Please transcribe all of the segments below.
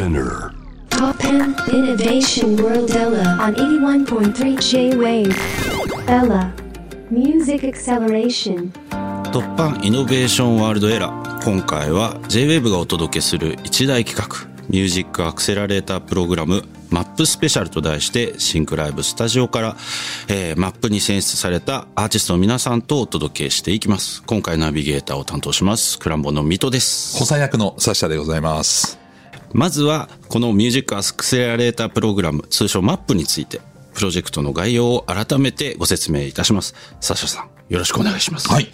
Spinner. Top 10 Innovation World Ella on 81.3 J-Wave. Ella. Music Acceleration. 突破イノベーションワールドエラー今回は JWAVE がお届けする一大企画ミュージックアクセラレータープログラムマップスペシャルと題してシンクライブスタジオから、えーマップに選出されたアーティストの皆さんとお届けしていきます今回ナビゲーターを担当しますクランボの水戸です補佐役のサッシャでございます。まずはこのミュージックアクセラレータープログラム通称マップについてプロジェクトの概要を改めてご説明いたしますサッシャさんよろしくお願いしますはい。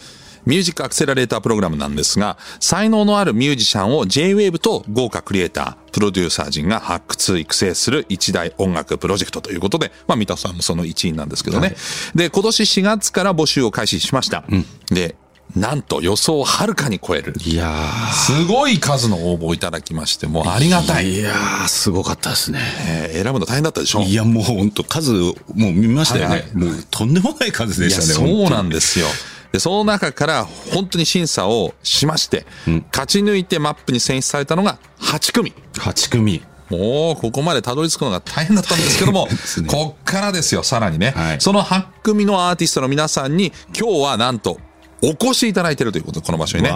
ミュージックアクセラレータープログラムなんですが、才能のあるミュージシャンを J-Wave と豪華クリエイター、プロデューサー陣が発掘、育成する一大音楽プロジェクトということで、まあ、三田さんもその一員なんですけどね。で、今年4月から募集を開始しました。で、なんと予想をはるかに超える。いやーすごい数の応募をいただきまして、もうありがたい。いやー、すごかったですね。えー選ぶの大変だったでしょ？いや、もう本当数、もう見ましたよね。はいはいもうとんでもない数でしたね。そうなんですよ。で、その中から本当に審査をしまして、勝ち抜いてマップに選出されたのが8組。8組。もう、ここまでたどり着くのが大変だったんですけども、すねこっからですよ、さらにね、はいその8組のアーティストの皆さんに、今日はなんと、お越しいただいているということで、この場所にね。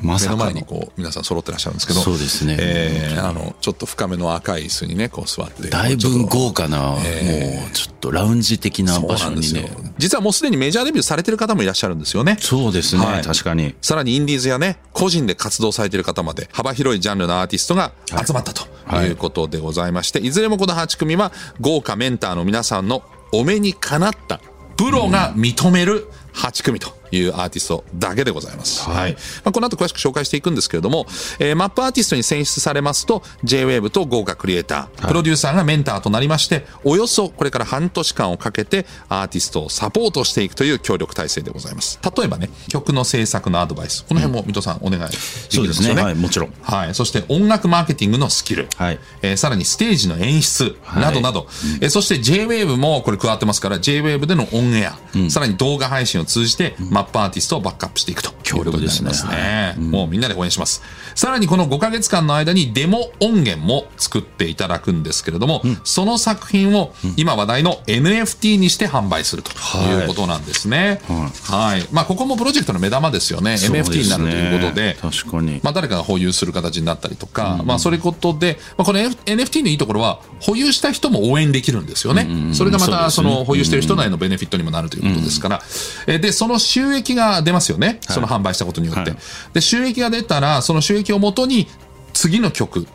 まさかの目の前にこう、皆さん揃ってらっしゃるんですけど、そうですねえーあの、ちょっと深めの赤い椅子にね、こう座って。だいぶ豪華な、もうちょっとラウンジ的な場所にね。。実はもうすでにメジャーデビューされてる方もいらっしゃるんですよね。そうですね、はい確かに。さらにインディーズやね、個人で活動されている方まで幅広いジャンルのアーティストが集まったとはいいうことでございまして、いずれもこの8組は豪華メンターの皆さんのお目にかなったプロが認める8組というアーティストだけでございます。はい。まあ、この後詳しく紹介していくんですけれども、えーマップアーティストに選出されますと、J-Wave と豪華クリエイター、プロデューサーがメンターとなりまして、およそこれから半年間をかけてアーティストをサポートしていくという協力体制でございます。例えばね、曲の制作のアドバイス、この辺も水戸さんお願いできそうですね。るんですよね。はい、もちろん。はい。そして音楽マーケティングのスキル。はいえーさらにステージの演出などなど。えーそして J-Wave もこれ加わってますから、J-Wave でのオンエア、さらに動画配信を通じて、マップアーティストをバックアップしていくということになりますね。もうみんなで応援します。さらにこの5ヶ月間の間にデモ音源も作っていただくんですけれども、その作品を今話題の NFT にして販売するということなんですね。はい。まあ、ここもプロジェクトの目玉ですよね。そうです NFT になるということで。確かに。まあ、誰かが保有する形になったりとか、まあ、そういうことで、まあ、この NFT のいいところは、保有した人も応援できるんですよね。それがまた、その、保有している人なりのベネフィットにもなるということですから。えで、その収益が出ますよね。その販売したことによって。はいで、収益が出たら、その収益をもとに、次の曲、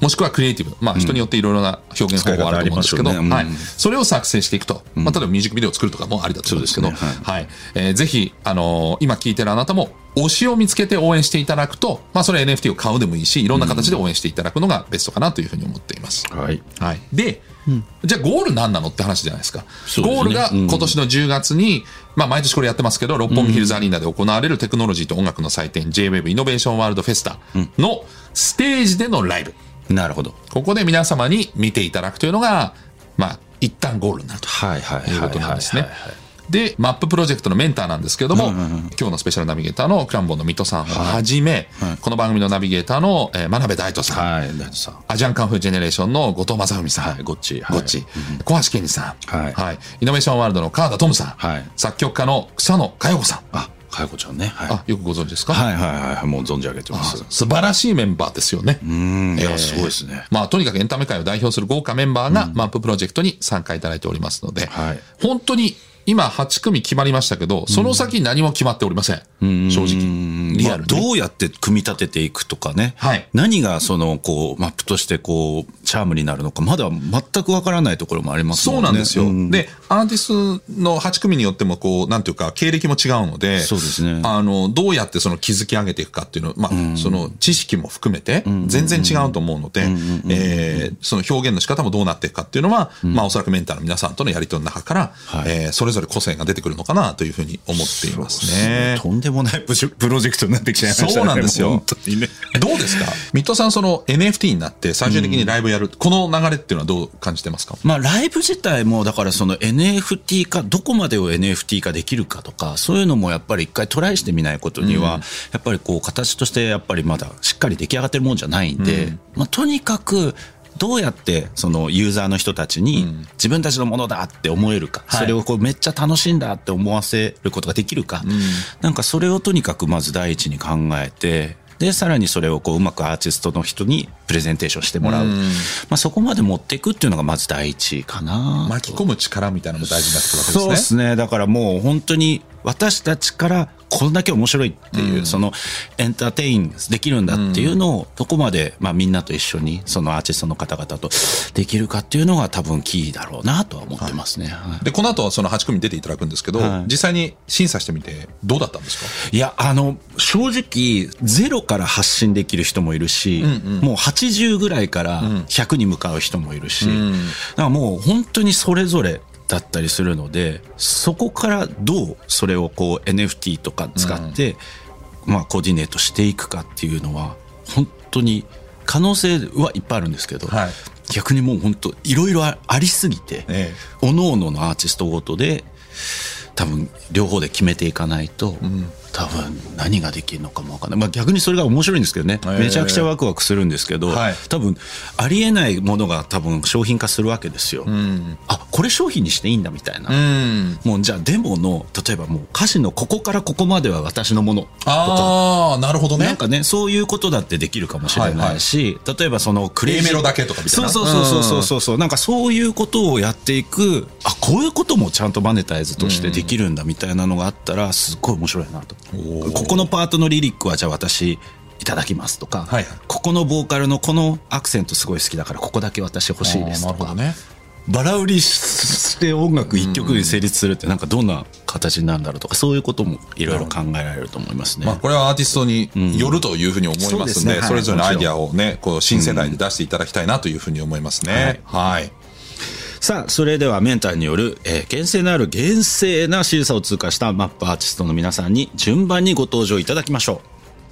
もしくはクリエイティブ。まあ人によっていろいろな表現方法があると思うんですけど、使い方ありますよねうんはい。それを作成していくと。まあ例えばミュージックビデオを作るとかもありだと思うんですけど、そうですねはい。えーぜひ、あのー今聞いてるあなたも、推しを見つけて応援していただくと、まあそれ NFT を買うでもいいし、いろんな形で応援していただくのがベストかなというふうに思っています。はい。はい。で、じゃあゴール何なのって話じゃないですか。すねゴールが今年の10月に、まあ毎年これやってますけど、六本木ヒルズアリーナで行われるテクノロジーと音楽の祭典 J-Wave イノベーションワールドフェスタのステージでのライブ。なるほど。ここで皆様に見ていただくというのが、まあ一旦ゴールになると。はいうことなんですねはいはいはい。で、マッププロジェクトのメンターなんですけれども、今日のスペシャルナビゲーターのクランボンの水戸さんをはじめ、この番組のナビゲーターの、えー真鍋大斗さん、はい、大地さん。アジアンカンフージェネレーションの後藤正文さん、はい、ゴッチ。ゴッチ、小橋健二さん、はいイノベーションワールドの川田トムさん、はい作曲家の草野佳代子さん、あ、かよこちゃんね。はい。あ、よくご存知ですか、はいはいはいはい。もう存じ上げてます。素晴らしいメンバーですよね。うん。いや、えーすごいですね。まあ、とにかくエンタメ界を代表する豪華メンバーが、マッププロジェクトに参加いただいておりますので、はい本当に今8組決まりましたけど、その先何も決まっておりません。正直。リアルに。まあどうやって組み立てていくとかね。はい何がその、こう、マップとしてこう、チャームになるのか、まだ全くわからないところもありますもんね。そうなんですよ。ん。で、アーティストの8組によっても、こう、なんていうか、経歴も違うので、そうですね。あの、どうやってその築き上げていくかっていうの、まあ、その知識も含めて、全然違うと思うので、えーその表現の仕方もどうなっていくかっていうのは、まあ、おそらくメンターの皆さんとのやりとりの中から、はい。えーそれぞれ個性が出てくるのかなというふうに思っていますね。とんでもないプロプロジェクトになってきちゃいましたね。そうなんですよ。ね。どうですか？水戸さん、その NFT になって最終的にライブややる。この流れっていうのはどう感じてますか？まあ、ライブ自体も、だからその NFT 化、どこまでを NFT 化できるかとか、そういうのもやっぱり一回トライしてみないことには、やっぱりこう、形としてやっぱりまだしっかり出来上がってるもんじゃないんで、まあ、とにかく、どうやってそのユーザーの人たちに自分たちのものだって思えるか、それをこうめっちゃ楽しいんだって思わせることができるか、なんかそれをとにかくまず第一に考えて、で、さらにそれをこううまくアーティストの人にプレゼンテーションしてもらう。まあそこまで持っていくっていうのがまず第一かな。巻き込む力みたいなのも大事になってくるわけですね。そうですね。だからもう本当に私たちからこんだけ面白いっていう、そのエンターテインできるんだっていうのをどこまで、まあみんなと一緒にそのアーティストの方々とできるかっていうのが多分キーだろうなとは思ってますね。はい。で、この後その8組出ていただくんですけど、はい。実際に審査してみてどうだったんですか？いや、あの、正直、ゼロから発信できる人もいるし、もう80ぐらいから100に向かう人もいるし、だからもう本当にそれぞれだったりするので、そこからどうそれをこう NFT とか使って、まあコーディネートしていくかっていうのは、本当に可能性はいっぱいあるんですけど、はい。逆にもう本当いろいろあありすぎて、ええ。各々のアーティストごとで多分両方で決めていかないと、多分何ができるのかもわかんない、まあ、逆にそれが面白いんですけどね、ええ。めちゃくちゃワクワクするんですけど、はい。多分ありえないものが多分商品化するわけですよ、あこれ商品にしていいんだみたいな、うん。もうじゃあデモの例えばもう歌詞のここからここまでは私のものああ、なるほどね。なんかね、そういうことだってできるかもしれないし、例えばそのクレーメロだけとかみたいな。そうそうそうそうそうそう、なんかそういうことをやっていく、あ、こういうこともちゃんとマネタイズとしてできるんだみたいなのがあったら、すっごい面白いなと。ここのパートのリリックはじゃあ私、いただきますとか、はい。はいここのボーカルのこのアクセントすごい好きだからここだけ私欲しいですとか、ね。バラ売りして音楽一曲に成立するってなんかどんな形になるんだろうとかそういうこともいろいろ考えられると思いますね。まあ、これはアーティストによるというふうに思いますので、それぞれのアイディアをね、こう、新世代で出していただきたいなというふうに思いますね。はい。さあ、それではメンターによる、えー厳正なる厳正な審査を通過したマップアーティストの皆さんに順番にご登場いただきましょ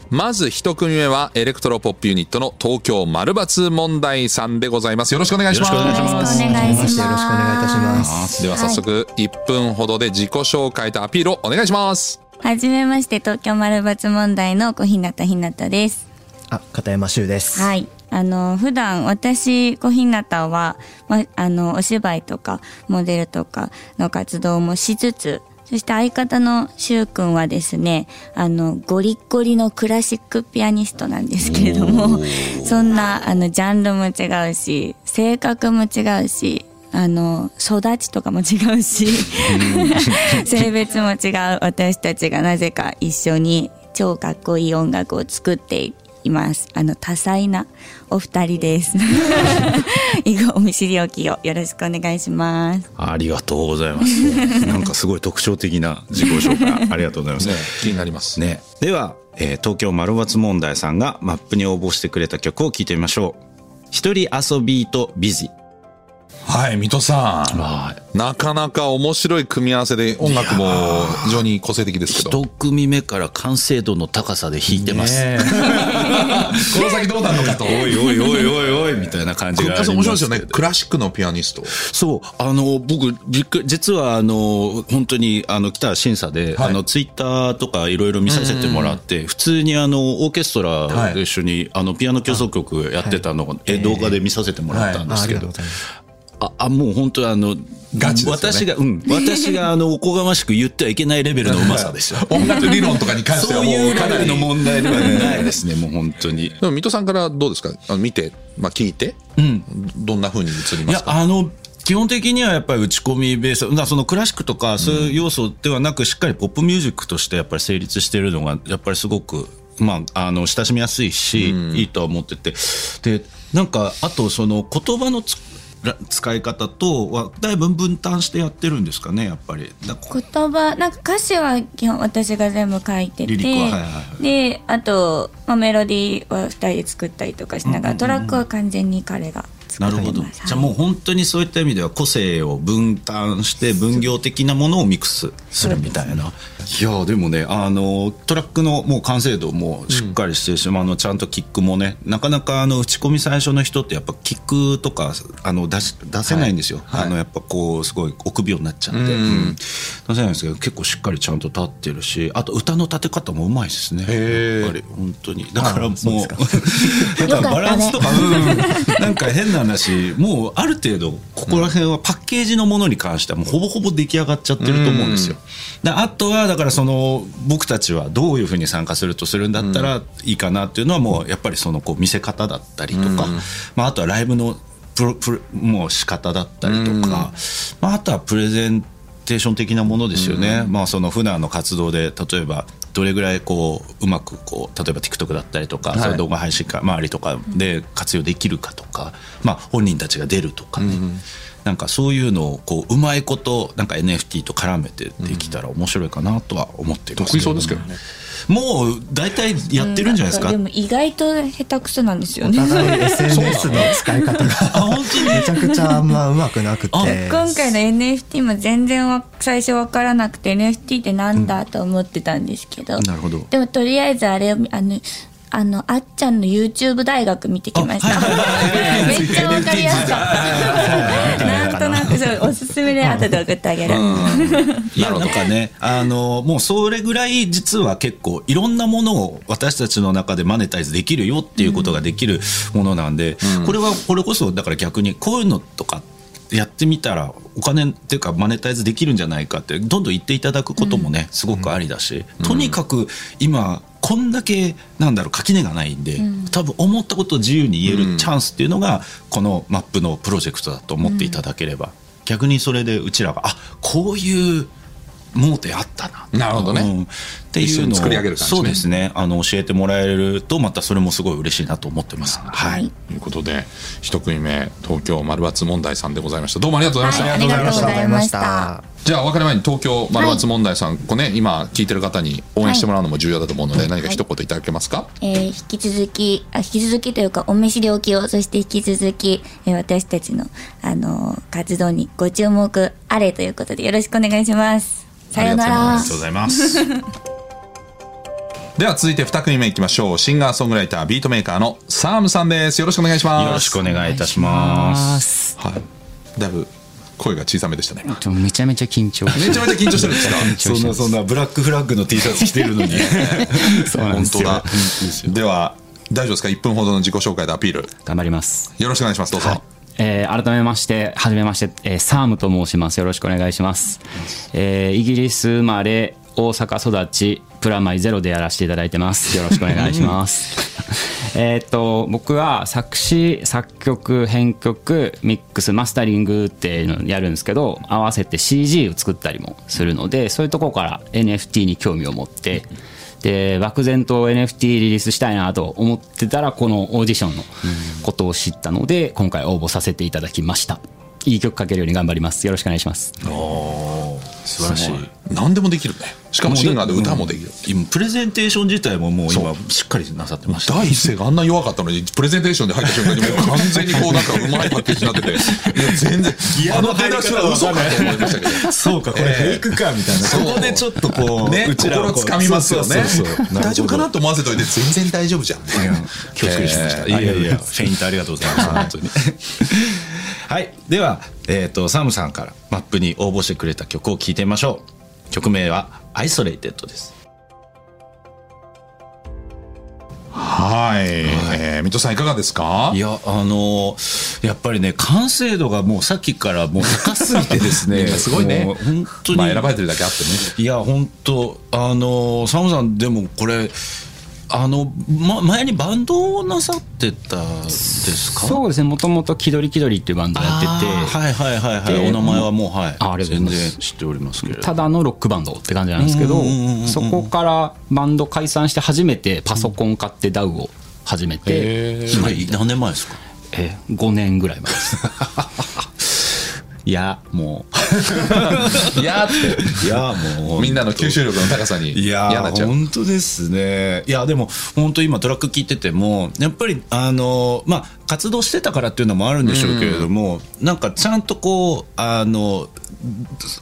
まず一組目は、エレクトロポップユニットの東京丸抜問題さんでございます。よろしくお願いします。よろしくお願いしますよろしくお願いします。よろしくお願いいたします。では早速、1分ほどで自己紹介とアピールをお願いします。はじめまして、東京丸抜問題の小日向ひなたです。あ、片山修です。はい。あの、普段私、小日向は、ま、あの、お芝居とか、モデルとかの活動もしつつ、そして相方のしゅうくんはですね、あの、ゴリッゴリのクラシックピアニストなんですけれども、そんな、あの、ジャンルも違うし、性格も違うし、あの、育ちとかも違うし、性別も違う私たちがなぜか一緒に超かっこいい音楽を作っています。あの、多彩なお二人です。以後お見知りおきをよろしくお願いします。う。ありがとうございます。なんかすごい特徴的な自己紹介。ありがとうございます。ね、気になります。ね。では、えー東京丸抜問題さんがマップに応募してくれた曲を聴いてみましょう。一人遊びとビジ。はい、水戸さん。はい。なかなか面白い組み合わせで音楽も非常に個性的ですけど。一組目から完成度の高さで弾いてます。この先どうなるのかと。おいおいおいおいおいみたいな感じがあり面白いですよね。クラシックのピアニスト。そう、あの、僕、びっくり実は、あの、本当に、あの、来た審査で、はいあの、ツイッターとかいろいろ見させてもらって、普通に、あの、オーケストラと一緒に、あの、ピアノ協奏曲やってたのを、え動画で見させてもらったんですけどあ、あもう本当にあの、ガチですよね。私が、うん、私が、あの、おこがましく言ってはいけないレベルのうまさですよ。音楽理論とかに関してはもうかなりの問題ではないですね、もう本当に。でも水戸さんからどうですか？あの見て、まあ、聞いて、どんな風に映りいや、ますか？あの、基本的にはやっぱり打ち込みベース、そのクラシックとかそういう要素ではなく、しっかりポップミュージックとしてやっぱり成立しているのが、やっぱりすごく、まあ、あの、親しみやすいし、いいとは思ってて。で、なんか、あとその言葉のつら使い方とは、だいぶ分担してやってるんですかね、やっぱり。だ言葉、なんか歌詞は基本私が全部書いてて、ははいはいはいで、あと、まあ、メロディーは二人で作ったりとかしながら、トラックは完全に彼がなるほど。じゃあもう本当にそういった意味では個性を分担して分業的なものをミックスするみたいな。いやでもねあのトラックのもう完成度もしっかりしてるし、うん、あのちゃんとキックもねなかなかあの打ち込み最初の人ってやっぱキックとかあの出し出せないんですよ、はい、あのやっぱこうすごい臆病になっちゃって、うん、うん、出せないんですけど結構しっかりちゃんと立ってるしあと歌の立て方もうまいですね。やっぱり本当に。だからもう なんかバランスとか、ね、なんか変な話もうある程度ここら辺はパッケージのものに関してはもうほぼほぼ出来上がっちゃってると思うんですよ。であとはだからその僕たちはどういうふうに参加するとするんだったらいいかなっていうのはもうやっぱりそのこう見せ方だったりとか、まあ、あとはライブのプロプロもう仕方だったりとか、まあ、あとはプレゼンテーション的なものですよね、まあその普段の活動で例えばどれぐらいこううまくこう例えば TikTok だったりとか、はい、そ動画配信か周りとかで活用できるかとか、まあ、本人たちが出るとかね、うん、なんかそういうのをこううまいことなんか NFT と絡めてできたら面白いかなとは思っていますけど、ね、得意そうですけどね。もう大体やってるんじゃないですか、うん、でも意外と下手くそなんですよね。お互い SNS の使い方がめちゃくちゃあんまうまくなくて。今回の NFT も全然最初分からなくて NFT ってなんだと思ってたんですけど、うん、なるほど。でもとりあえずあれをあのあのあっちゃんの YouTube 大学見てきました。めっちゃわかりやすかった。なんとなくそうおすすめで後で送ってあげる。いやなんかねあのもうそれぐらい実は結構いろんなものを私たちの中でマネタイズできるよっていうことができるものなんで、うん、これはこれこそだから逆にこういうのとかやってみたらお金っていうかマネタイズできるんじゃないかってどんどん言っていただくこともね、すごくありだし、とにかく今こんだけなんだろう垣根がないんで、多分思ったことを自由に言えるチャンスっていうのが、このマップのプロジェクトだと思っていただければ、逆にそれでうちらがあこういう盲点あったな。なるほどね、うん、っていうのを。作り上げる感じ、ね、そうですね。あの教えてもらえるとまたそれもすごい嬉しいなと思ってます。はい。ということで一組目東京丸抜問題さんでございました。どうもありがとうございました、はい、ありがとうございました。じゃあお別れ前に東京丸抜問題さん、はい、こうね今聞いてる方に応援してもらうのも重要だと思うので、はい、何か一言いただけますか、えー、引き続きあ引き続きというかお召し料金をそして引き続き、えー、私たちのあの活動にご注目あれということでよろしくお願いしますさようなら。ありがとうございます。では続いて2組目いきましょう。シンガーソングライタービートメーカーのサームさんです。よろしくお願いします。よろしくお願いいたします。はい。だいぶ声が小さめでしたね。めちゃめちゃ緊張めちゃめちゃ緊張してるんですか？そんなそんなブラックフラッグの T シャツ着てるのに。本当だ。では大丈夫ですか？1分ほどの自己紹介でアピール。頑張ります。よろしくお願いします。どうぞ、はいえー、改めまして、はじめまして、えー、サームと申します。よろしくお願いします。えー、イギリス生まれ、大阪育ち、プラマイゼロでやらせていただいてます。よろしくお願いします。えっと、僕は作詞、作曲、編曲、ミックス、マスタリングっていうのやるんですけど、合わせて CG を作ったりもするので、そういうところから NFT に興味を持って、で漠然と NFT リリースしたいなと思ってたらこのオーディションのことを知ったので今回応募させていただきました。いい曲かけるように頑張ります。よろしくお願いします。素晴らしい。何でもできるねしかもシンガーで歌もできる、今プレゼンテーション自体ももう今しっかりなさってました。第一声があんな弱かったのにプレゼンテーションで入った瞬間にもう完全にこうなんかうまいパッケージになってて。いや全然あの出だしは嘘かと思いましたけど。そうかこれフェイクかみたいな。そこでちょっとこうね心つかみますよね。大丈夫かなと思わせといて全然大丈夫じゃん。恐縮しましたい。やいやフェイントありがとうございます本当に。はい。ではえっとサムさんからマップに応募してくれた曲を聴いてみましょう。曲名は「アイソレイテッド」です。はい、えー、水戸さんいかがですか？いやあのやっぱりね完成度がもうさっきからもう高すぎてですね。すごいね。本当に、まあ、選ばれてるだけあってね。いや本当あのサムさんでもこれあの、ま、前にバンドをなさってたですか？そうですね。もともと「気取り気取り」っていうバンドをやってて。はいはいはいはい。お名前はもうはい。あ全然知っておりますけどただのロックバンドって感じなんですけどそこからバンド解散して初めてパソコン買ってダウを始めて、今何年前ですか？え5年ぐらい前です いやも いやーっういやもう。てみんなの吸収力の高さにいや本当ですね。いやでも本当今トラック聞いててもやっぱりあのまあ活動してたからっていうのもあるんでしょうけれども、なんかちゃんとこうあの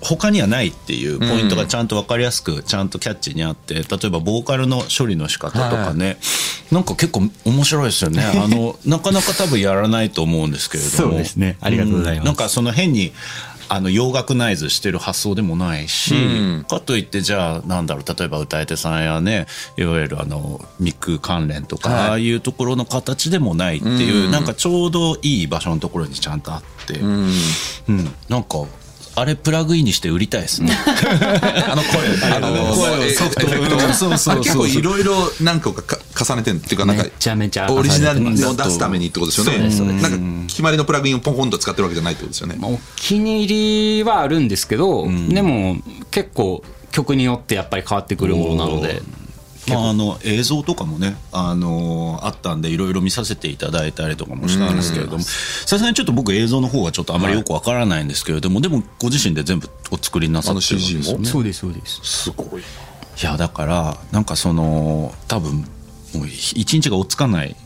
他にはないっていうポイントがちゃんと分かりやすくちゃんとキャッチにあって例えばボーカルの処理の仕方とかね、なんか結構面白いですよね。あのなかなか多分やらないと思うんですけれども。そうですね。ありがとうございます。ん。なんかその変にあの洋楽ナイズしてる発想でもないし、かといってじゃあなんだろう例えば歌い手さんやねいわゆるあのミック関連とか、はい。ああいうところの形でもないっていう、なんかちょうどいい場所のところにちゃんとあって、うん。なんかあれプラグインにして売りたいですね。あの声。あの声をソフト。そうそうそう。あ結構いろいろ何個かか重ねてるっていうかなんかめちゃめちゃオリジナルの出すためにってことですよね。なんか決まりのプラグインをポンポンと使ってるわけじゃないってことですよね。まあお気に入りはあるんですけど、でも結構曲によってやっぱり変わってくるものなのでまあ、あの映像とかもね、あのあったんでいろいろ見させていただいたりとかもしたんですけれども。さすがにちょっと僕映像の方はちょっとあまりよくわからないんですけれども、でもご自身で全部お作りになさってるわけですよね。そうですそうです。すごいい。やだからなんかその多分もう一日が追っつかない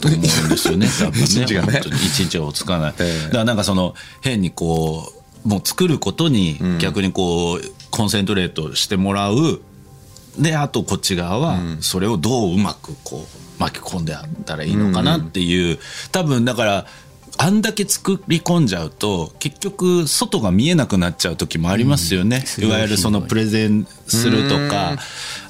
と思うんですよね。多分ね一日がね。一日が追っつかない、ええ。だからなんかその変にこうもう作ることに逆にこう、コンセントレートしてもらうであとこっち側はそれをどううまくこう巻き込んであったらいいのかなっていう、多分だからあんだけ作り込んじゃうと結局外が見えなくなっちゃう時もありますよね、いわゆるそのプレゼンするとか。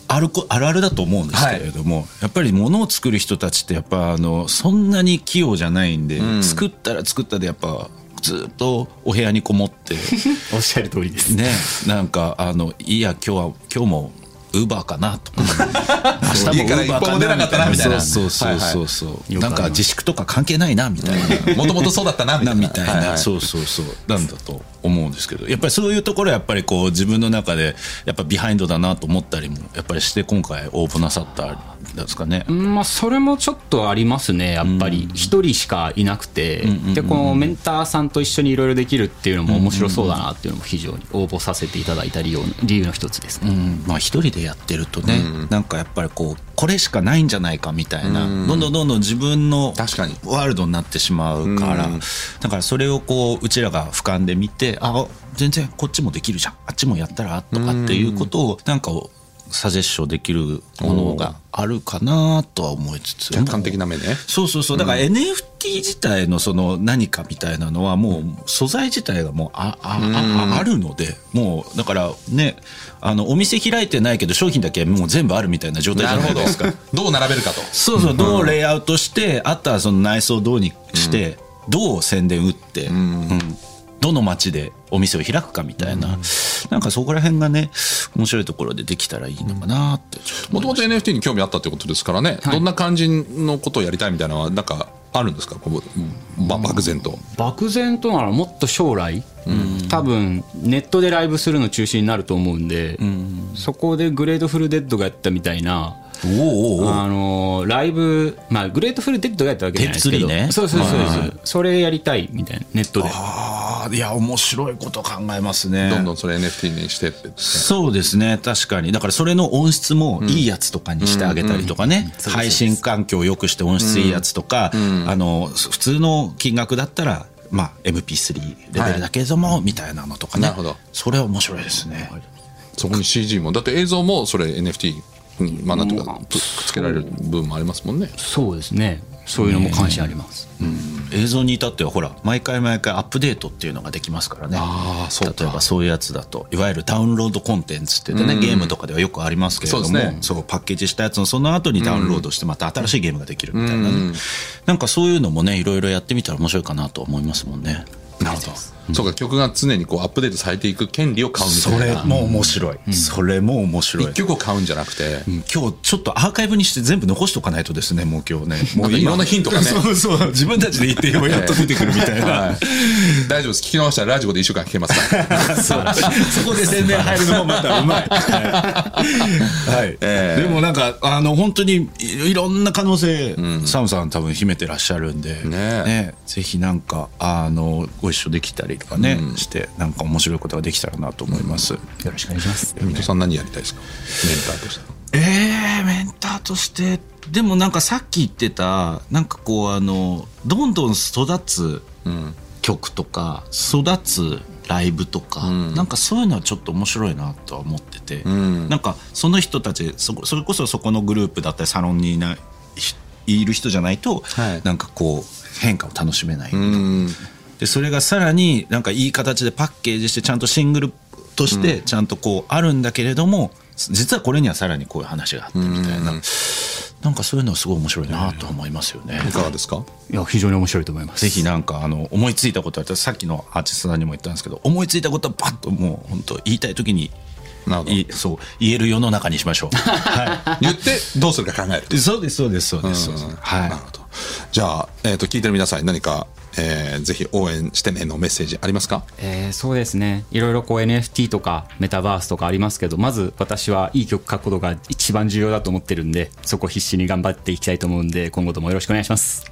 あるこあるあるだと思うんですけれども、やっぱり物を作る人たちってやっぱあのそんなに器用じゃないんで、作ったら作ったでやっぱずっとお部屋にこもって。おっしゃる通りです。ねなんかあのいいや今日は今日もウーバーかなとか 明日もウーバーかなかったなみたいな。そうそうそうそう、いなんか自粛とか関係ないなみたいな。もともとそうだったなみたなないみたいな、はいはい。そうそうそう。なんだと思うんですけど。やっぱりそういうところやっぱりこう自分の中でやっぱビハインドだなと思ったりもやっぱりして今回応募なさったんですかね。うんまあ、それもちょっとありますねやっぱり。一人しかいなくて、でこのメンターさんと一緒にいろいろできるっていうのも面白そうだなっていうのも非常に応募させていただいた理由の理由の一つですね、うん。まあ一人でやってるとね、なんかやっぱりこうこれしかないんじゃないかみたいな、どんどんどんどん自分の確かに。ワールドになってしまうから、だからそれをこううちらが俯瞰で見てあ全然こっちもできるじゃん。あっちもやったらとかっていうことをなんかをサジェッションできるものがあるかなとは思いつつ。客観的な目ね。そうそうそう。だから NFT 自体のその何かみたいなのはもう素材自体がもうああああるのでもうだからねあのお店開いてないけど商品だけもう全部あるみたいな状態じゃないですか。ど。う並べるかと。そうそうどうレイアウトしてあとはその内装をどうにして、どう宣伝打って、うんどの街でお店を開くかみたいな、なんかそこら辺がね面白いところでできたらいいのかなってもともと NFT に興味あったってことですからね、どんな感じのことをやりたいみたいなのはなんかあるんですか？こうば漠然と。漠然とならもっと将来、多分ネットでライブするの中心になると思うんで、そこでグレートフルデッドがやったみたいなおおおうおうあのーライブ、まあ、グレートフルデッドがやったわけじゃないですけど、テープ3ね。そうそうそうそう、それやりたいみたいなネットでいや面白いこと考えますね。どんどんそれ NFT にしてって。そうですね。確かに。だからそれの音質もいいやつとかにしてあげたりとかね、配信環境を良くして音質いいやつとか、あの普通の金額だったらまあ MP3 レベルだけれども、みたいなのとかね。なるほど。それは面白いですね、そこに CG も。だって映像もそれ NFT にまあなんとかくくっつけられる部分もありますもんね。そうですねそういうのも関心あります、映像に至ってはほら毎回毎回アップデートっていうのができますからね。あーそうか。例えばそういうやつだといわゆるダウンロードコンテンツって言ってね、ゲームとかではよくありますけれどもそうね。パッケージしたやつのその後にダウンロードしてまた新しいゲームができるみたいなね、なんかそういうのもねいろいろやってみたら面白いかなと思いますもんね。なるほどそうか曲が常にこうアップデートされていく権利を買うみそたいな。れも面白い、それも面白い。一曲を買うんじゃなくて。うん。今日ちょっとアーカイブにして全部残しておかないとですねもう今日ね。も なんかいろんなヒントがね。そうそう。自分たちで言ってよやっと出てくるみたいな、はい。大丈夫です。聞き直したらラジコで1週間聞けますから。そう。そこで宣伝入るのもまたうまい。はい。ええ。でもなんか、あの、本当にいいろんな可能性、サムさん多分秘めてらっしゃるんで、ねえ。ぜひなんか、あの、ご一緒できたりりとかね、してなんか面白いことができたらなと思います、よろしくお願いします。水戸さん何やりたいですか？メンターとして。えー、メンターとしてでもなんかさっき言ってたなんかこうあのどんどん育つ曲とか育つライブとか、なんかそういうのはちょっと面白いなとは思ってて、なんかその人たちそこそれこそそこのグループだったりサロンにいないいる人じゃないと、はい。なんかこう変化を楽しめない、うんでそれがさらになんかいい形でパッケージしてちゃんとシングルとしてちゃんとこうあるんだけれども、実はこれにはさらにこういう話があってみたいな、なんかそういうのすごい面白いなと思いますよね。いかがですか？いや非常に面白いと思います。ぜひなんかあの思いついたことあったらさっきのアーティストさんにも言ったんですけど思いついたことはパッともう本当言いたい時になるほど。いそう言える世の中にしましょう。は言ってどうするか考えると。い、そうですそうですそうです。はい。なるほど。じゃあ、えー、と聞いてる皆さんに何か、えーぜひ応援してねのメッセージありますか？えーそうですね。いろいろこう NFT とかメタバースとかありますけどまず私はいい曲書くことが一番重要だと思ってるんでそこ必死に頑張っていきたいと思うんで今後ともよろしくお願いします。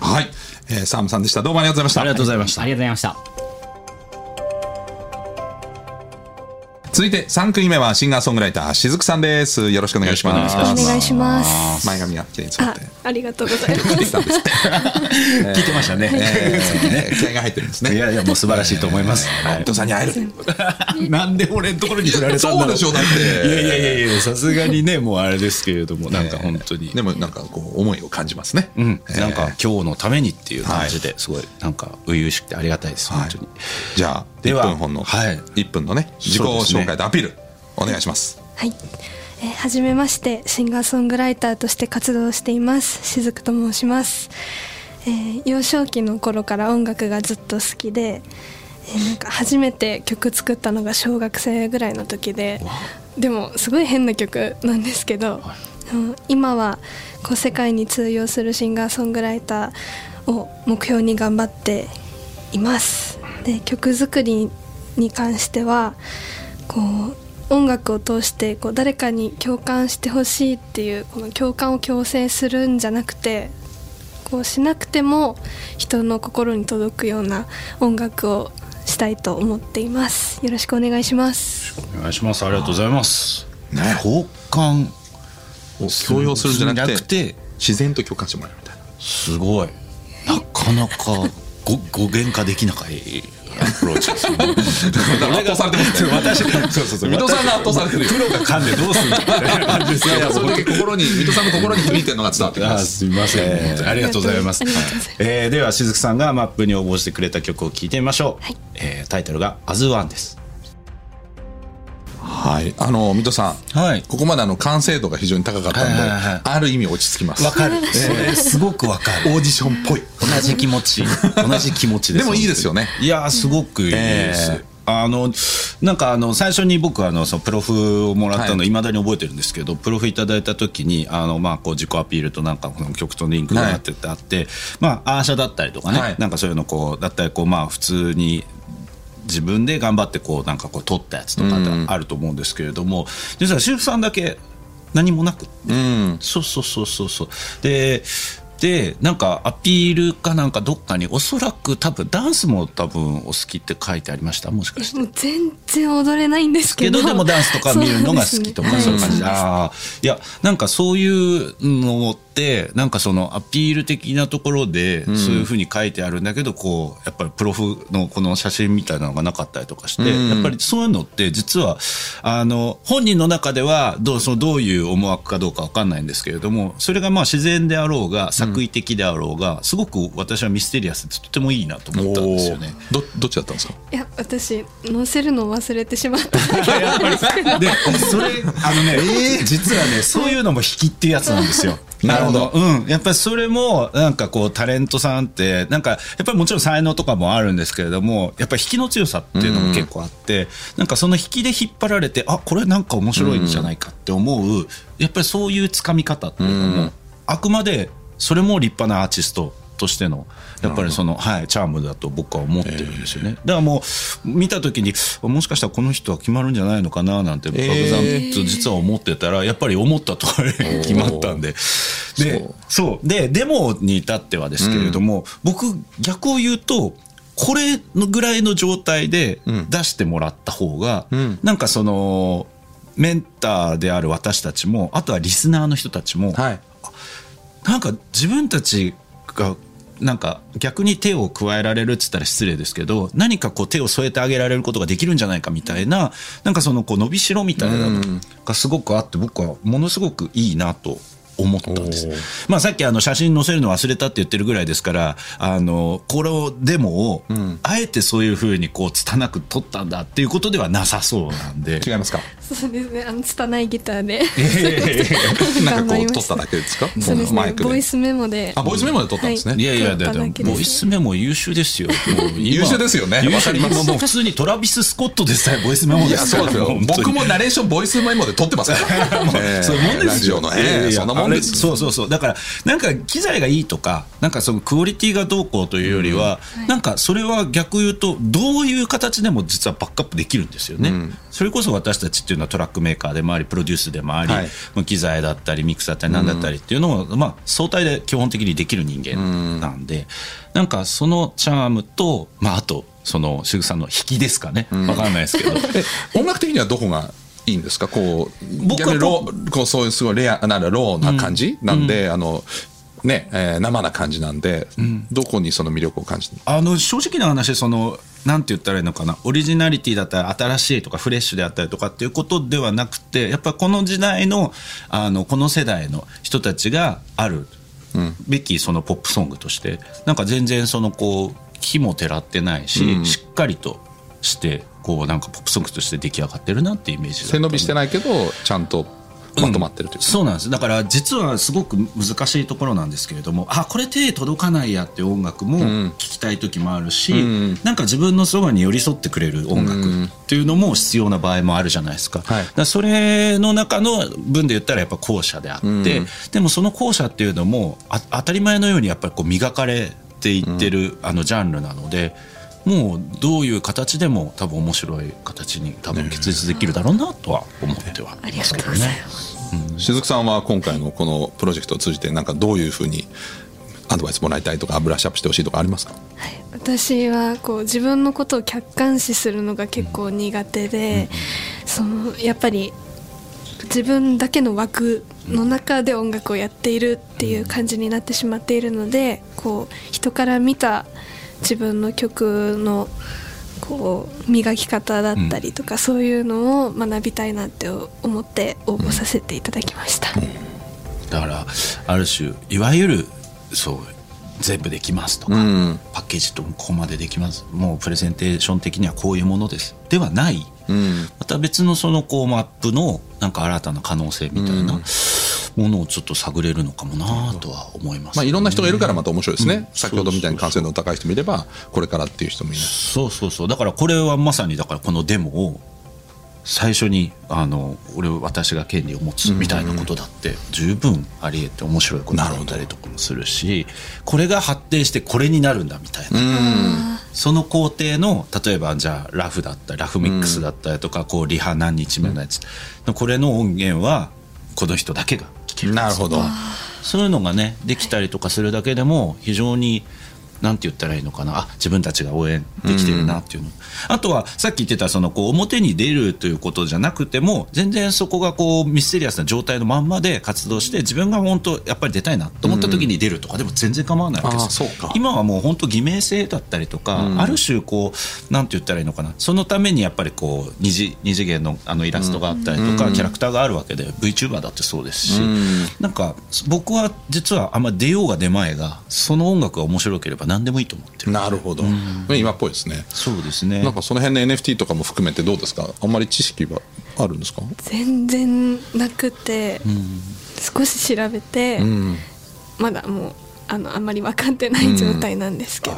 はい、えー、サームさんでした。どうもありがとうございました。ありがとうございました。あ。りがとうございました続いて3組目はシンガーソングライターしずくさんです。よろしくお願いします。よろしくお願いします。前髪がきれいにあって、ありがとうございます。聞いてましたね。えー気合が入ってるんですね。いやいやもう素晴らしいと思います。伊藤さんに会える。なんで俺のところに振られたんだろそうでしょだって。いやいやいやいやさすがにねもうあれですけれどもなんか本当に、でもなんかこう思いを感じますね、うん。えー。なんか今日のためにっていう感じですごいなんか初々しくてありがたいですはい。本当に。じゃあ1では分本の、はい。1分のね自己紹介とアピールお願いしますはい。えー、はじめまして、シンガーソングライターとして活動しています。しずくと申します。えー幼少期の頃から音楽がずっと好きで、えーなんか初めて曲作ったのが小学生ぐらいの時で、でもすごい変な曲なんですけど、うん今はこう世界に通用するシンガーソングライターを目標に頑張っています。で曲作りに関してはこう音楽を通してこう誰かに共感してほしいっていうこの共感を強制するんじゃなくてこうしなくても人の心に届くような音楽をしたいと思っていますよろしくお願いしますお願いしますありがとうございます。共感を強要するんじゃなくて自然と共感してもらえるみたいなすごいなかなかご語源化できなかいアプローチですね。圧倒されてますね私そうそうそう水戸さんが圧倒されてるよ。プロが噛んでどうするんだみたいな感じですいやいやその時心に水戸さんの心に響いてるのが伝わってきまあす。すみません、ありがとうございます。ありがとうございます。えーではしずくさんがマップに応募してくれた曲を聴いてみましょう、はい。えータイトルが「アズワンですはい。あの水戸さん。はい。ここまであの完成度が非常に高かったんで、はいはいはい。ある意味落ち着きます。わかる、それすごくわかる。オーディションっぽい。同じ気持ち。同じ気持ちです。でもいいですよね。いやーすごくいいです、えあのなんかあの最初に僕あのそのプロフをもらったのはい。いまだに覚えてるんですけど、プロフいただいた時にあの、まあ、こう自己アピールとなんかこの曲とリンクがなってってあって、まあアーシャだったりとかね、はい。なんかそういうのこうだったりこうまあ普通に自分で頑張ってこうなんかこう撮ったやつとかってあると思うんですけれども、実は修復さんだけ何もなくって。うん。そうそうそうそうそう。ででなんかアピールかなんかどっかにおそらく多分ダンスも多分お好きって書いてありました？もしかして。もう全然踊れないんですけど。でもダンスとか見るのが好きとか。そういう感じ。で、はいああいやなんかそういうのってなんかそのアピール的なところでそういうふうに書いてあるんだけど、こうやっぱりプロフのこの写真みたいなのがなかったりとかして、やっぱりそういうのって実はあの本人の中ではどうそのどういう思惑かどうかわかんないんですけれどもそれがまあ自然であろうが作為的であろうが、すごく私はミステリアスでとてもいいなと思ったんですよね。どどっちだったんですか？いや私載せるの忘れてしまった。やっぱり。でそれあのね、実はねそういうのも引きっていうやつなんですよ。なるほど。うん、やっぱりそれもなんかこうタレントさんってなんかやっぱりもちろん才能とかもあるんですけれどもやっぱり引きの強さっていうのも結構あって、なんかその引きで引っ張られてあこれなんか面白いんじゃないかって思う、やっぱりそういうつかみ方っていうのも、あくまでそれも立派なアーティストとしてのやっぱりその、はい、チャームだと僕は思ってるんですよね。だからもう見た時にもしかしたらこの人は決まるんじゃないのかななんて漠然と実は思ってたらやっぱり思った通り決まったんで。でそう。でデモに至ってはですけれども、僕逆を言うとこれのぐらいの状態でうん。出してもらった方が、ん。なんかそのメンターである私たちもあとはリスナーの人たちも、はい。なんか自分たちがなんか逆に手を加えられるっつったら失礼ですけど何かこう手を添えてあげられることができるんじゃないかみたいななんかそのこう伸びしろみたいなのがすごくあって僕はものすごくいいなと思ったんです。まあさっきあの写真載せるの忘れたって言ってるぐらいですから、あの、これをデモを、あえてそういうふうにこう、拙く撮ったんだっていうことではなさそうなんで。違いますか？そうですね。あの拙いギターで。なんかこう撮っただけですか？そうですマイクで。ねボイスメモで。あボイスメモで撮ったんですね、い。やいや、です。ボイスメモ優秀ですよ。優秀ですよね。優秀。わかります。もうもう普通にトラビス・スコットでさえボイスメモいやですからそうですよ。本当に。僕もナレーションボイスメモで撮ってますから。えーそういうもんですよ。ラジオのえーそんなもんですあれそうそうそう。だから、なんか機材がいいとか、なんかそのクオリティがどうこうというよりは、なんかそれは逆言うと、どういう形でも実はバックアップできるんですよね。それこそ私たちっていうのはトラックメーカーでもあり、プロデュースでもあり、はいまあ機材だったり、ミックスだったり、なんだったりっていうのを、まあ、相対で基本的にできる人間なんで、なんかそのチャームと、まあ、あと、その、しぐさんの引きですかね。わかんないですけど。え音楽的にはどこがいいんですか？こう僕はローこうそういうすごいレアなローな感じ、なんで、あのね、えー生な感じなんで、どこにその魅力を感じてるあの正直な話そのなんて言ったらいいのかな？オリジナリティだったり新しいとかフレッシュであったりとかっていうことではなくてやっぱこの時代のあのこの世代の人たちがあるべきそのポップソングとしてなんか全然そのこう木もてらってないし、しっかりとしてこうなんかポップソングとして出来上がってるなっていうイメージ背伸びしてないけどちゃんとまとまってるというか、そうなんです。だから実はすごく難しいところなんですけれどもあこれ手届かないやっていう音楽も聴きたい時もあるし、ん。なんか自分のそばに寄り添ってくれる音楽っていうのも必要な場合もあるじゃないですか,、はい。だそれの中の分で言ったらやっぱ後者であって、でもその後者っていうのもあ当たり前のようにやっぱりこう磨かれていってる、あのジャンルなので。もうどういう形でも多分面白い形に多分結実できるだろうなとは思ってはいますけどね。雫さんは今回のこのプロジェクトを通じてなんかどういうふうにアドバイスもらいたいとかブラッシュアップしてほしいとかありますか？私はこう自分のことを客観視するのが結構苦手で、そのやっぱり自分だけの枠の中で音楽をやっているっていう感じになってしまっているのでこう人から見た自分の曲のこう磨き方だったりとか、そういうのを学びたいなって思って応募させていただきました。だからある種いわゆるそう全部できますとか、うん。パッケージとここまでできます。もうプレゼンテーション的にはこういうものです。ではない、うん。また別のそのこうマップのなんか新たな可能性みたいなものをちょっと探れるのかもなとは思います、まあいろんな人がいるからまた面白いですね、うん。先ほどみたいに感染度の高い人もいればこれからっていう人もいるそうそうそう。だからこれはまさにだからこのデモを最初にあの俺私が権利を持つみたいなことだって十分ありえて面白いことだったりとかもするしこれが発展してこれになるんだみたいな、その工程の例えばじゃあラフだったりラフミックスだったりとか、こうリハ何日目のやつ、これの音源はこの人だけがなるほど。そういうのがねできたりとかするだけでも非常になんて言ったらいいのかな。あ自分たちが応援できてるなっていうの、あとはさっき言ってたそのこう表に出るということじゃなくても全然そこがこうミステリアスな状態のまんまで活動して自分が本当やっぱり出たいなと思った時に出るとかでも全然構わないわけです今はもう本当偽名性だったりとか、ある種こうなんて言ったらいいのかなそのためにやっぱりこう二次二次元のあのイラストがあったりとか、キャラクターがあるわけで VTuber だってそうですし、なんか僕は実はあんま出ようが出まいがその音楽が面白ければ何でもいいと思ってる。なるほど、今っぽいですね。そうですねなんかその辺の NFT とかも含めてどうですか？あんまり知識はあるんですか？全然なくて、少し調べて、うん。まだもうあのあんまり分かってない状態なんですけど、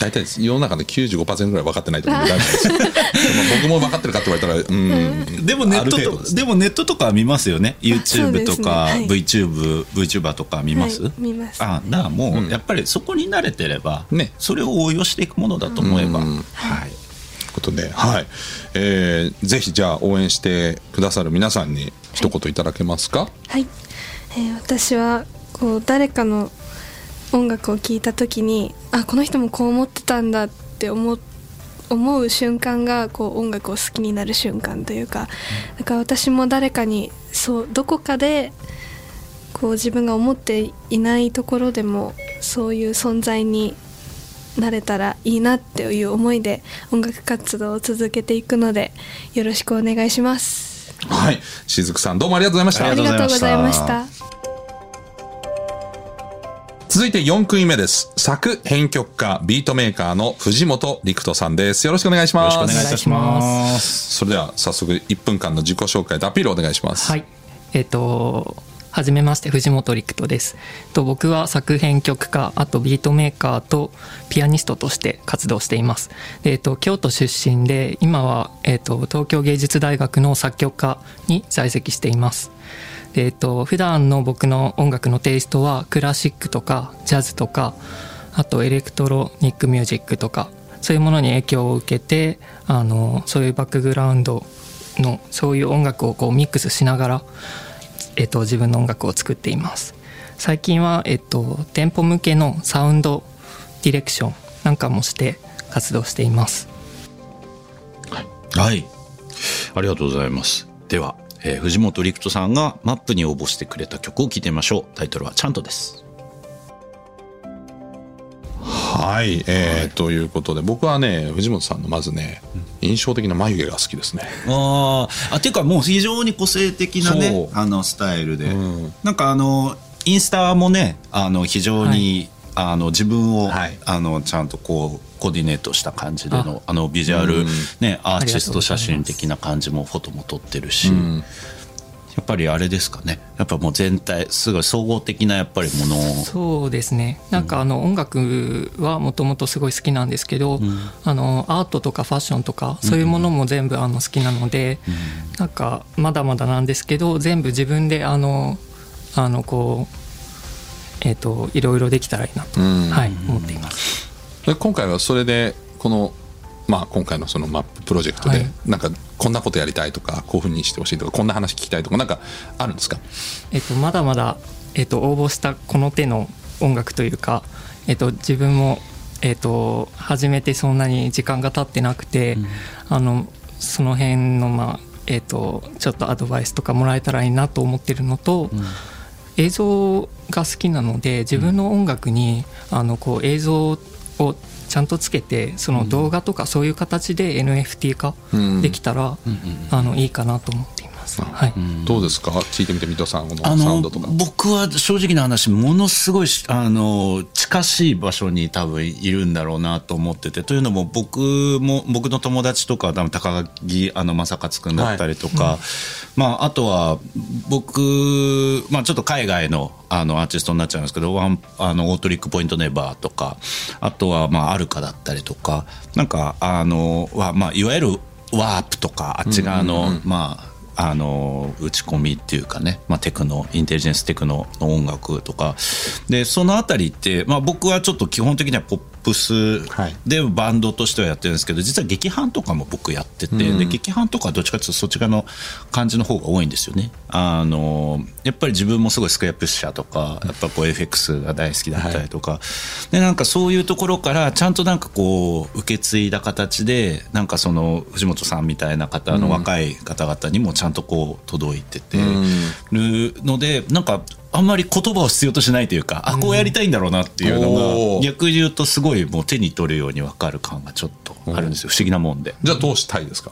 大体世の中で95%ぐらい分かってないと思うんで 僕も分かってるかって言われたらうん。でもネットある程度ででもネットとかは見ますよね。YouTube とか、はい。VTube VTuber とか見ます、はい見ます。あだからもうやっぱりそこに慣れてれば、ね。それを応用していくものだと思えば、うん。はいことで、はい。えーぜひじゃあ応援してくださる皆さんに一言いただけますか、はい、えー私はこう誰かの音楽を聴いた時にあこの人もこう思ってたんだってって思思う瞬間がこう音楽を好きになる瞬間というかだから私も誰かにそうどこかでこう自分が思っていないところでもそういう存在になれたらいいなっていう思いで音楽活動を続けていくのでよろしくお願いします。はい。しずくさんどうもありがとうございました。ありがとうございました。続いて4組目です。作編曲家ビートメーカーの藤本陸人さんです。よろしくお願いします。よろしくお願いします。それでは早速1分間の自己紹介とアピールお願いします。はい。えっ、と、はじめまして、藤本陸人です。と僕は作編曲家、あとビートメーカーとピアニストとして活動しています。えっ、と、京都出身で、今は、えっ、と、東京芸術大学の作曲科に在籍しています。えっ、と、普段の僕の音楽のテイストは、クラシックとか、ジャズとか、あとエレクトロニックミュージックとか、そういうものに影響を受けて、あの、そういうバックグラウンドのそういう音楽をこうミックスしながら、えっと、自分の音楽を作っています最近は、えっと、店舗向けのサウンドディレクションなんかもして活動していますはい。ありがとうございます。では、えー藤本陸人さんがマップに応募してくれた曲を聴いてみましょう。タイトルはチャントです。はい、えーということで僕はね藤本さんのまずね印象的な眉毛が好きですね。あー。あていうかもう非常に個性的なねあのスタイルで、うん。なんかあのインスタもねあの非常に、あの自分を、はい。あのちゃんとこうコーディネートした感じでのあ。のビジュアル、うん。ねアーティスト写真的な感じもフォトも撮ってるし、うんやっぱりあれですかね。やっぱもう全体すごい総合的なやっぱりものを。そうですね。なんかあの音楽はもともとすごい好きなんですけど、あのアートとかファッションとかそういうものも全部あの好きなので、なんかまだまだなんですけど全部自分であのあのこうえっ、といろいろできたらいいなと、うん。はい思っています。で今回はそれでこのまあ今回のそのマッププロジェクトで、はい。なんかこんなことやりたいとかこういうふうにしてほしいとかこんな話聞きたいとかなんかあるんですか？えっと、まだまだ、えっと、応募したこの手の音楽というか、えっと、自分も、えっと、始めてそんなに時間が経ってなくて、あのその辺の、まあえっと、ちょっとアドバイスとかもらえたらいいなと思ってるのと、映像が好きなので自分の音楽に、あのこう映像をちゃんとつけてその動画とかそういう形で NFT 化うん。できたら、あのいいかなと思っています。はい。どうですか？聞いてみて水戸さんこのあのサウンドとか。僕は正直な話ものすごいしあの近しい場所に多分いるんだろうなと思っててというのも僕も僕の友達とか多分高木あの正勝君だったりとか、まあ、あとは僕、まあ、ちょっと海外のあのアーティストになっちゃうんですけどワンあのオートリックポイントネバーとかあとはまあアルカだったりとかなんかあのは、まあ、いわゆるワープとかあっち側の、まああの打ち込みっていうかね、まあ、テクノインテリジェンステクノの音楽とか。でそのあたりって、まあ、僕はちょっと基本的にはポップスはい。でバンドとしてはやってるんですけど実は劇伴とかも僕やってて、うん。で劇伴とかはどっちかというとそっち側の感じの方が多いんですよね。あのやっぱり自分もすごいスクエアプッシャーとかやっぱこう FX が大好きだったりとか、でなんかそういうところからちゃんとなんかこう受け継いだ形でなんかその藤本さんみたいな方の若い方々にもちゃんとこう届いてて。るのでなんかあんまり言葉を必要としないというか、あこうやりたいんだろうなっていうのが逆に言うとすごいもう手に取るように分かる感がちょっとあるんですよ。不思議なもんで。じゃあどうしたいですか？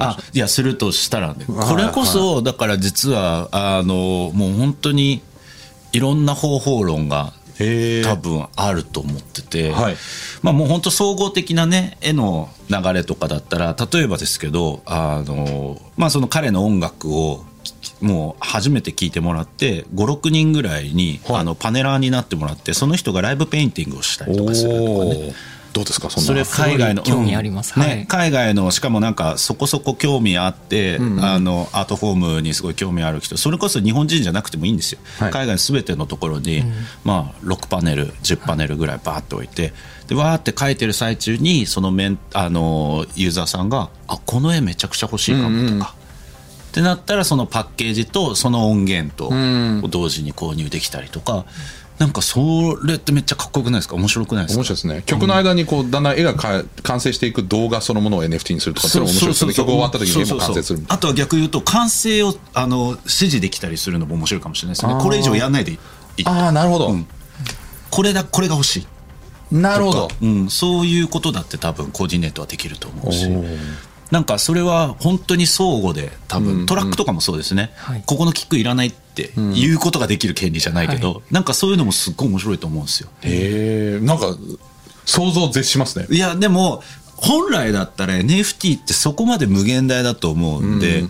あいやするとしたらね。これこそだから実はあのもう本当にいろんな方法論が多分あると思ってて、はい。まあもう本当総合的なね絵の流れとかだったら例えばですけどあのまあその彼の音楽をもう初めて聴いてもらって56人ぐらいに、はい。あのパネラーになってもらってその人がライブペインティングをしたりとかするとかねどうですかそんな。それ海外の興味あります。うんはい。ね、海外のしかもなんかそこそこ興味あって、あのアートフォームにすごい興味ある人それこそ日本人じゃなくてもいいんですよ、はい。海外の全てのところに、まあ、6パネル10パネルぐらいバーッと置いてでわーって書いてる最中にそのメンあのユーザーさんが「あこの絵めちゃくちゃ欲しいかも」とか。ってなったらそのパッケージとその音源とん。同時に購入できたりとか、なんかそれってめっちゃかっこよくないですか？面白くないですか？面白いですね。曲の間にこうだんだん絵がか完成していく動画そのものを NFT にするとかそれも面白いですよね曲終わった時に絵も完成するあとは逆言うと完成をあの指示できたりするのも面白いかもしれないですね。これ以上やんないでいい。なああなるほど、うん。これだこれが欲しい。なるほど。うん、そういうことだって多分コーディネートはできると思うしなんかそれは本当に相互で多分トラックとかもそうですね、はい。ここのキックいらないって言うことができる権利じゃないけど、なんかそういうのもすっごい面白いと思うんですよ。へえんか想像を絶しますね。いやでも本来だったら NFT ってそこまで無限大だと思うんで、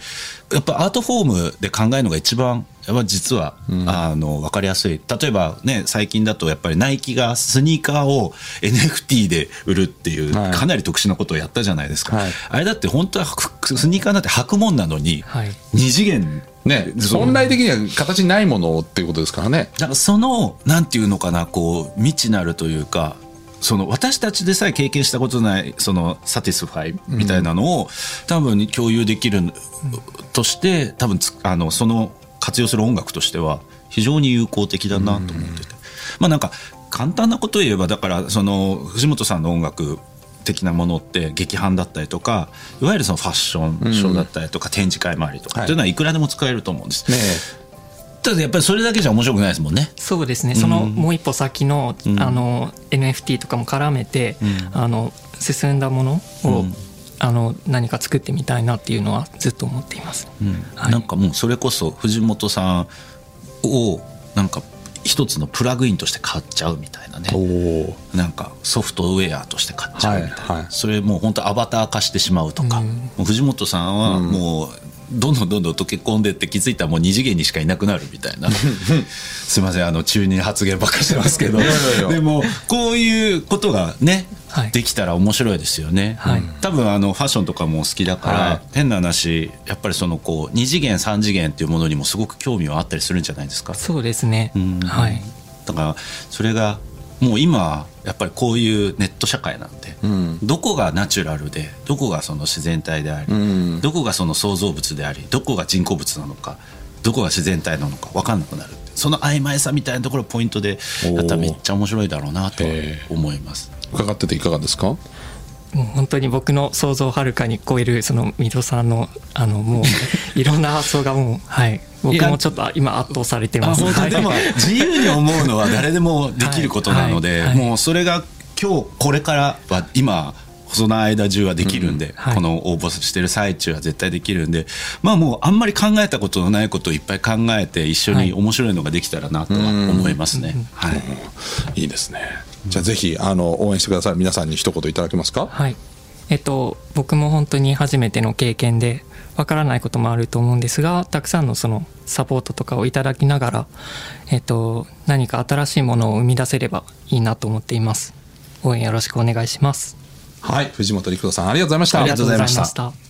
やっぱアートフォームで考えるのが一番やっぱ実は、あの分かりやすい。例えばね最近だとやっぱりナイキがスニーカーを NFT で売るっていうはい。かなり特殊なことをやったじゃないですか、はい。あれだって本当はふスニーカーなんて履くもんなのに、はい。二次元ね本来的には形ないものっていうことですからね。だからそのなんていうのかなこう未知なるというかその私たちでさえ経験したことないその satisfy みたいなのを、多分共有できるとして多分つあのその活用する音楽としては非常に有効的だなと思ってて、まあなんか簡単なことを言えばだからその藤本さんの音楽的なものって劇伴だったりとかいわゆるそのファッションショーだったりとか、展示会周りとかっていうのはいくらでも使えると思うんです、ねただやっぱりそれだけじゃ面白くないですもんね。そうですね。そのもう一歩先の,、あの NFT とかも絡めて、あの進んだものを、あの何か作ってみたいなっていうのはずっと思っています、はい。なんかもうそれこそ藤本さんをなんか一つのプラグインとして買っちゃうみたいなね。なんかソフトウェアとして買っちゃうみたいな、はいはい。それもう本当アバター化してしまうとか、もう藤本さんはもうどんどんどんどん溶け込んでって気づいたらもう二次元にしかいなくなるみたいな。すいませんあの中二発言ばっかしてますけど。でもこういうことがね、はい。できたら面白いですよね、はい。多分あのファッションとかも好きだから、はい。変な話やっぱりそのこう二次元三次元っていうものにもすごく興味はあったりするんじゃないですか？そうですね、ん。はい。だからそれがもう今やっぱりこういうネット社会なんで、ん。どこがナチュラルでどこがその自然体であり、ん。どこがその創造物でありどこが人工物なのかどこが自然体なのか分かんなくなるその曖昧さみたいなところをポイントでやったらめっちゃ面白いだろうなと思います。伺ってていかがですか？もう本当に僕の想像をはるかに超えるその水戸さんのあのもういろんな発想がもうはい。僕もちょっと今圧倒されてあます。はいでも自由に思うのは誰でもできることなので、はい。はい。もうそれが今日これからは今その間中はできるんで、はい。この応募してる最中は絶対できるんでまあもうあんまり考えたことのないことをいっぱい考えて一緒に面白いのができたらなとは思いますね。はい。いいですねじゃあぜひあの応援してください皆さんに一言いただけますか？はい。えっと、僕も本当に初めての経験で、わからないこともあると思うんですが、たくさんのそのサポートとかをいただきながら、えっと、何か新しいものを生み出せればいいなと思っています。応援よろしくお願いします。はい藤本陸斗さんありがとうございましたありがとうございましたありがとうございました。